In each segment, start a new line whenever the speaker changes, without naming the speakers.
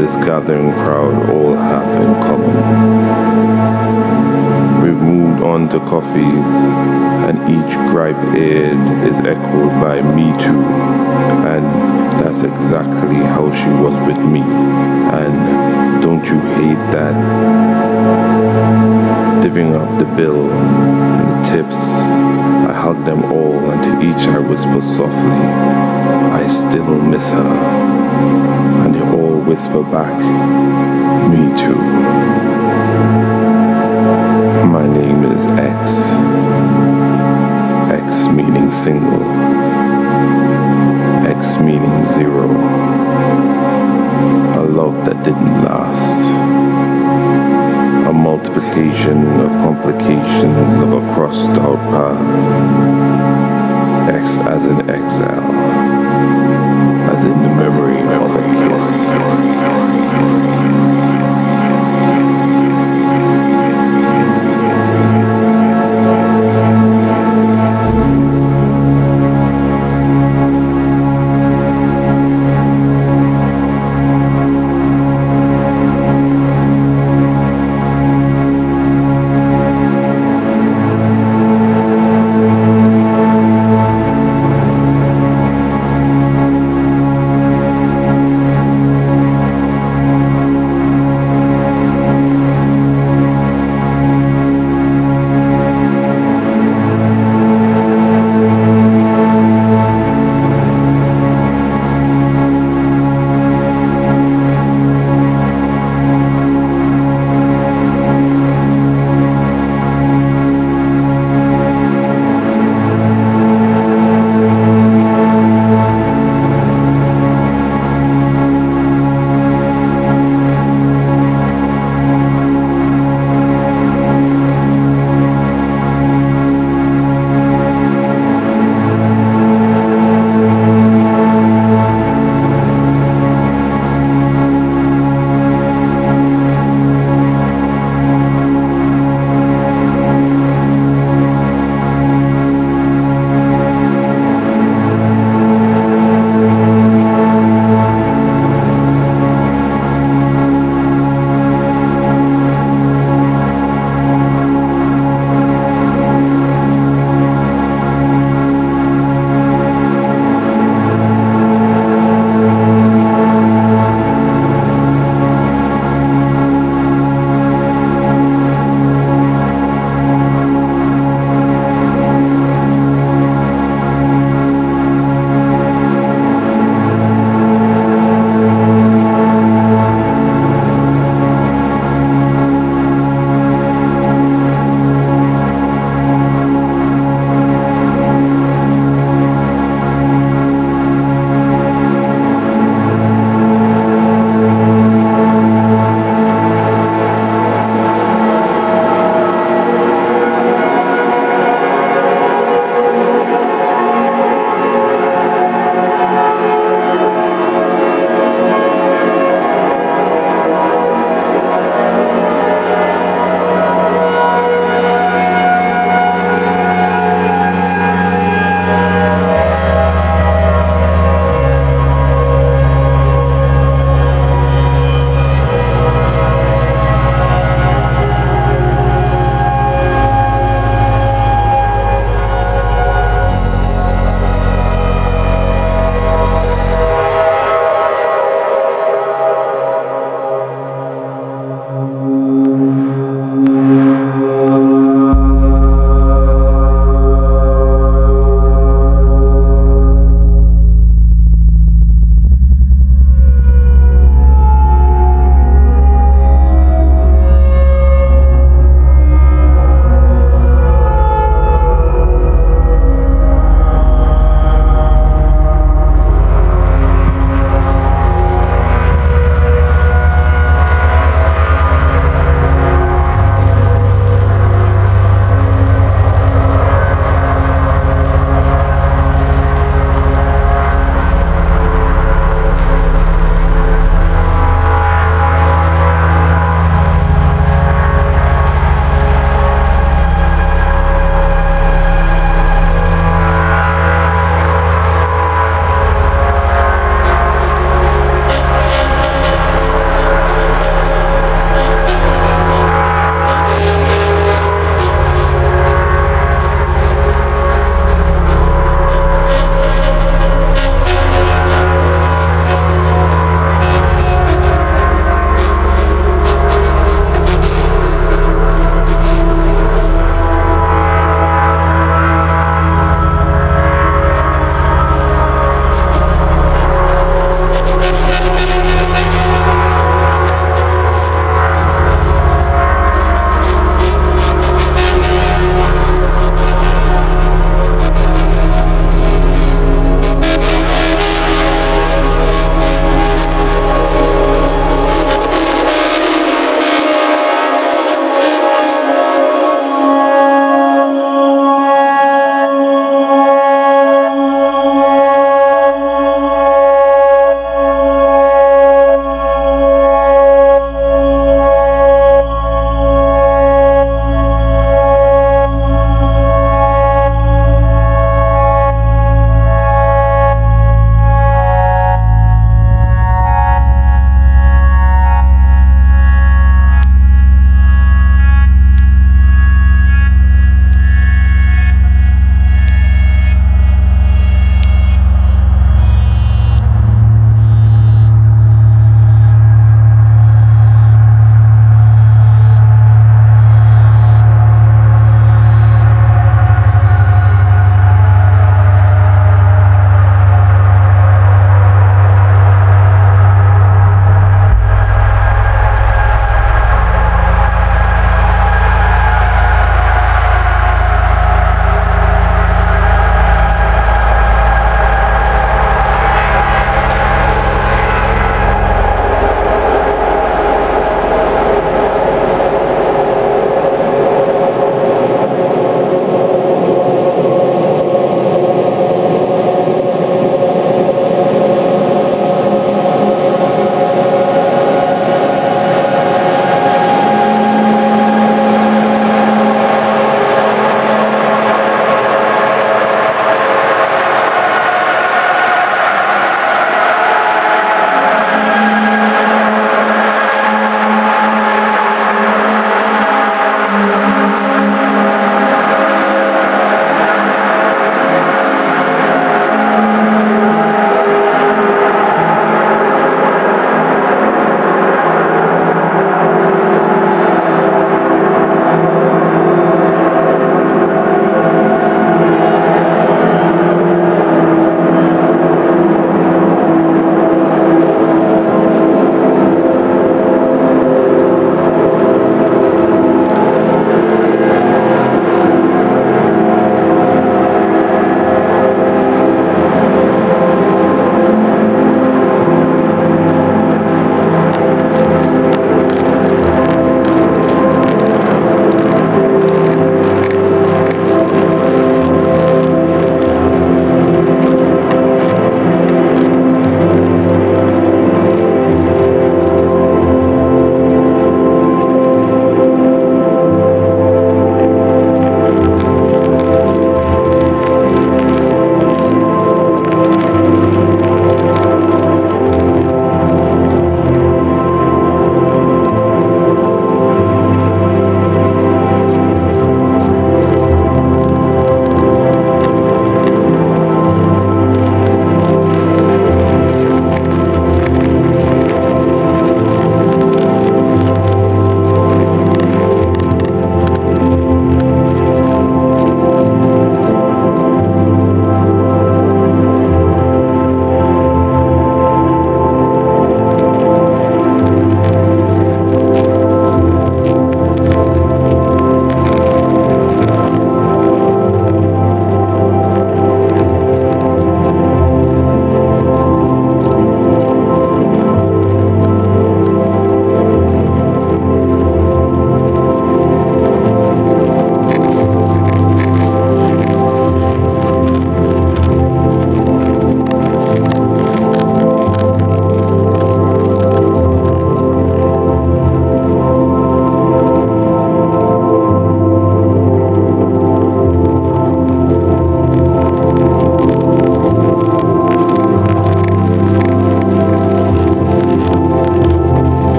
this gathering crowd all have in common. We've moved on to coffees, and each gripe aired is echoed by Me Too, and that's exactly how she was with me. And don't you hate that? Divvying up the bill and the tips, I hug them all, and to each I whisper softly, I still miss her. And they all whisper back, Me too. My name is X. X meaning single. X meaning zero. A love that didn't last. A multiplication of complications of a crossed out path. X as in exile. As in the memory of a kiss.
with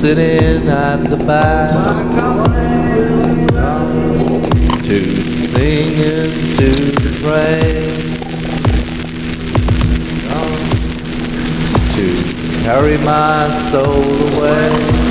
sitting at the back. To the singing, to the. To carry my soul away.